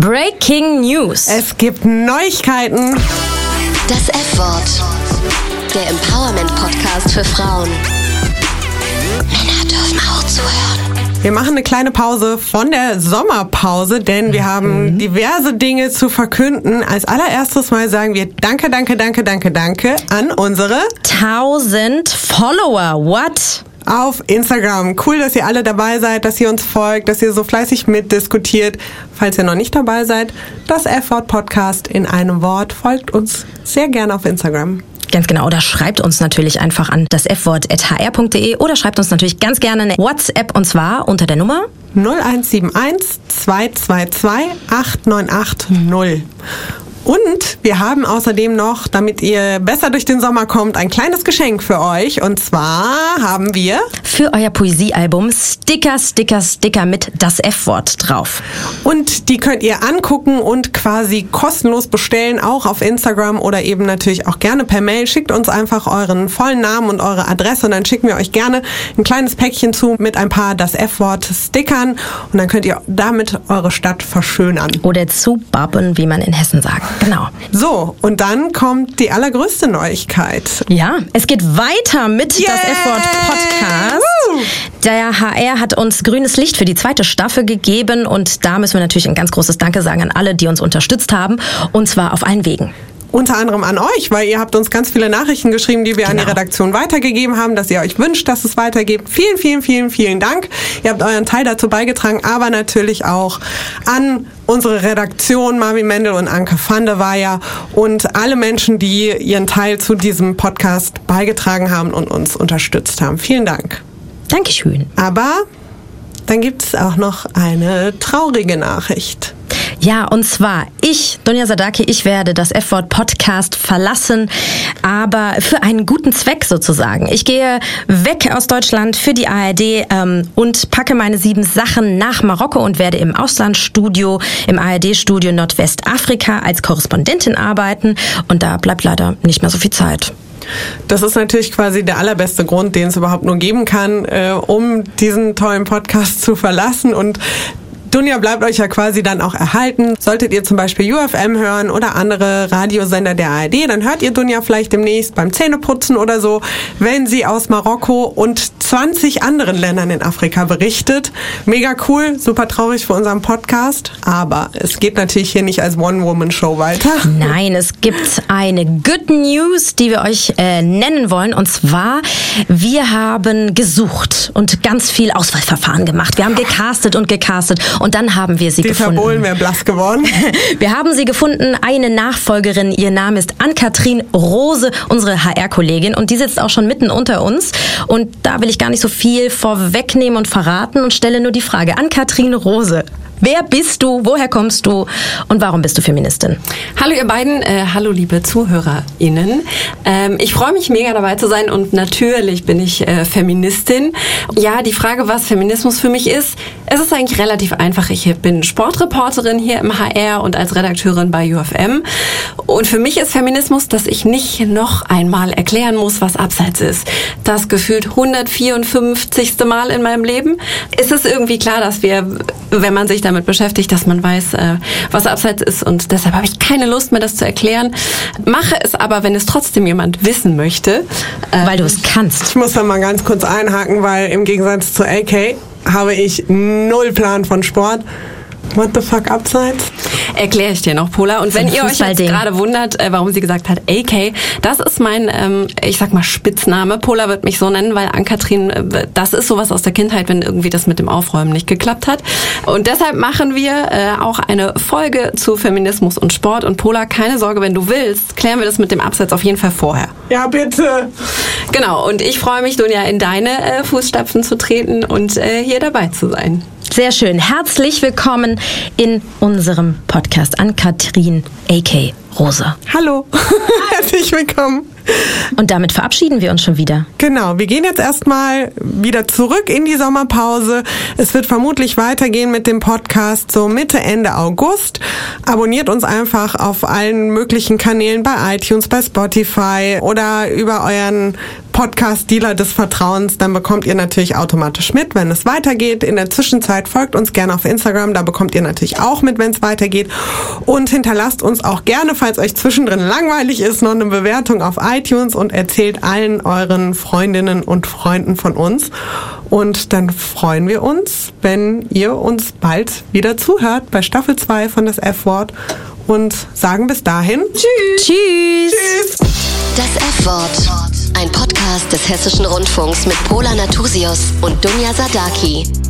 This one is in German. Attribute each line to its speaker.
Speaker 1: Breaking News.
Speaker 2: Es gibt Neuigkeiten.
Speaker 3: Das F-Wort. Der Empowerment-Podcast für Frauen. Männer dürfen auch zuhören.
Speaker 2: Wir machen eine kleine Pause von der Sommerpause, denn wir haben diverse Dinge zu verkünden. Als allererstes mal sagen wir Danke, danke, danke, danke, danke an unsere
Speaker 1: 1000 Follower. What?
Speaker 2: Auf Instagram. Cool, dass ihr alle dabei seid, dass ihr uns folgt, dass ihr so fleißig mitdiskutiert. Falls ihr noch nicht dabei seid, das F-Wort Podcast in einem Wort folgt uns sehr gerne auf Instagram.
Speaker 1: Ganz genau. Oder schreibt uns natürlich einfach an das F-Wort.hr.de oder schreibt uns natürlich ganz gerne eine WhatsApp und zwar unter der Nummer
Speaker 2: 0171 222 8980. Und wir haben außerdem noch, damit ihr besser durch den Sommer kommt, ein kleines Geschenk für euch. Und zwar haben wir
Speaker 1: für euer Poesiealbum Sticker, Sticker, Sticker mit das F-Wort drauf.
Speaker 2: Und die könnt ihr angucken und quasi kostenlos bestellen, auch auf Instagram oder eben natürlich auch gerne per Mail. Schickt uns einfach euren vollen Namen und eure Adresse und dann schicken wir euch gerne ein kleines Päckchen zu mit ein paar das F-Wort Stickern und dann könnt ihr damit eure Stadt verschönern.
Speaker 1: Oder zu babben, wie man in Hessen sagt. Genau.
Speaker 2: So, und dann kommt die allergrößte Neuigkeit.
Speaker 1: Ja, es geht weiter mit
Speaker 2: Yay!
Speaker 1: das F-Wort Podcast.
Speaker 2: Woo!
Speaker 1: Der HR hat uns grünes Licht für die zweite Staffel gegeben und da müssen wir natürlich ein ganz großes Danke sagen an alle, die uns unterstützt haben und zwar auf allen Wegen.
Speaker 2: Unter anderem an euch, weil ihr habt uns ganz viele Nachrichten geschrieben, die wir an die
Speaker 1: Genau.
Speaker 2: Redaktion weitergegeben haben, dass ihr euch wünscht, dass es weitergeht. Vielen, vielen, vielen, vielen Dank. Ihr habt euren Teil dazu beigetragen, aber natürlich auch an unsere Redaktion, Marvin Mendel und Anke van der Weyer und alle Menschen, die ihren Teil zu diesem Podcast beigetragen haben und uns unterstützt haben. Vielen Dank.
Speaker 1: Dankeschön.
Speaker 2: Aber dann gibt es auch noch eine traurige Nachricht.
Speaker 1: Ja, und zwar ich, Donja Sadaki, ich werde das F-Wort Podcast verlassen, aber für einen guten Zweck sozusagen. Ich gehe weg aus Deutschland für die ARD ähm, und packe meine sieben Sachen nach Marokko und werde im Auslandsstudio, im ARD-Studio Nordwestafrika als Korrespondentin arbeiten und da bleibt leider nicht mehr so viel Zeit.
Speaker 2: Das ist natürlich quasi der allerbeste Grund, den es überhaupt nur geben kann, äh, um diesen tollen Podcast zu verlassen. Und Dunja bleibt euch ja quasi dann auch erhalten. Solltet ihr zum Beispiel UFM hören oder andere Radiosender der ARD, dann hört ihr Dunja vielleicht demnächst beim Zähneputzen oder so, wenn sie aus Marokko und 20 anderen Ländern in Afrika berichtet. Mega cool, super traurig für unseren Podcast, aber es geht natürlich hier nicht als One-Woman-Show weiter.
Speaker 1: Nein, es gibt eine Good News, die wir euch äh, nennen wollen. Und zwar, wir haben gesucht und ganz viel Auswahlverfahren gemacht. Wir haben gecastet und gecastet und dann haben wir sie
Speaker 2: Dieter
Speaker 1: gefunden.
Speaker 2: Bohlen wäre blass geworden.
Speaker 1: Wir haben sie gefunden, eine Nachfolgerin. Ihr Name ist Ann-Kathrin Rose, unsere HR-Kollegin. Und die sitzt auch schon mitten unter uns. Und da will ich gar nicht so viel vorwegnehmen und verraten und stelle nur die Frage. Ann-Kathrin Rose, wer bist du, woher kommst du und warum bist du Feministin?
Speaker 4: Hallo ihr beiden, äh, hallo liebe ZuhörerInnen. Ähm, ich freue mich mega dabei zu sein und natürlich bin ich äh, Feministin. Ja, die Frage, was Feminismus für mich ist, es ist eigentlich relativ einfach. Ich bin Sportreporterin hier im HR und als Redakteurin bei UFM. Und für mich ist Feminismus, dass ich nicht noch einmal erklären muss, was Abseits ist. Das gefühlt 154. Mal in meinem Leben. Ist es irgendwie klar, dass wir, wenn man sich damit beschäftigt, dass man weiß, äh, was Abseits ist und deshalb habe ich keine Lust mehr, das zu erklären. Mache es aber, wenn es trotzdem jemand wissen möchte. Äh,
Speaker 1: Weil du es kannst.
Speaker 2: Ich muss da mal ganz kurz einhaken, weil im Gegensatz zu AK habe ich null Plan von Sport. What the fuck abseits?
Speaker 4: Erkläre ich dir noch, Pola. Und wenn ihr euch jetzt gerade wundert, äh, warum sie gesagt hat AK, das ist mein, ähm, ich sag mal, Spitzname. Pola wird mich so nennen, weil Ann-Kathrin, äh, das ist sowas aus der Kindheit, wenn irgendwie das mit dem Aufräumen nicht geklappt hat. Und deshalb machen wir äh, auch eine Folge zu Feminismus und Sport. Und Pola, keine Sorge, wenn du willst, klären wir das mit dem Abseits auf jeden Fall vorher.
Speaker 2: Ja, bitte.
Speaker 4: Genau, und ich freue mich, Dunja, in deine äh, Fußstapfen zu treten und äh, hier dabei zu sein.
Speaker 1: Sehr schön. Herzlich willkommen in unserem Podcast an Katrin A.K. Rose.
Speaker 2: Hallo, herzlich willkommen.
Speaker 1: Und damit verabschieden wir uns schon wieder.
Speaker 2: Genau, wir gehen jetzt erstmal wieder zurück in die Sommerpause. Es wird vermutlich weitergehen mit dem Podcast so Mitte, Ende August. Abonniert uns einfach auf allen möglichen Kanälen bei iTunes, bei Spotify oder über euren Podcast-Dealer des Vertrauens. Dann bekommt ihr natürlich automatisch mit, wenn es weitergeht. In der Zwischenzeit folgt uns gerne auf Instagram. Da bekommt ihr natürlich auch mit, wenn es weitergeht. Und hinterlasst uns auch gerne, falls euch zwischendrin langweilig ist, noch eine Bewertung auf iTunes und erzählt allen euren Freundinnen und Freunden von uns. Und dann freuen wir uns, wenn ihr uns bald wieder zuhört bei Staffel 2 von das F-Wort und sagen bis dahin
Speaker 1: Tschüss. Tschüss.
Speaker 2: Tschüss.
Speaker 3: Das F-Wort. Ein Podcast des Hessischen Rundfunks mit Pola Natusius und Dunja Sadaki.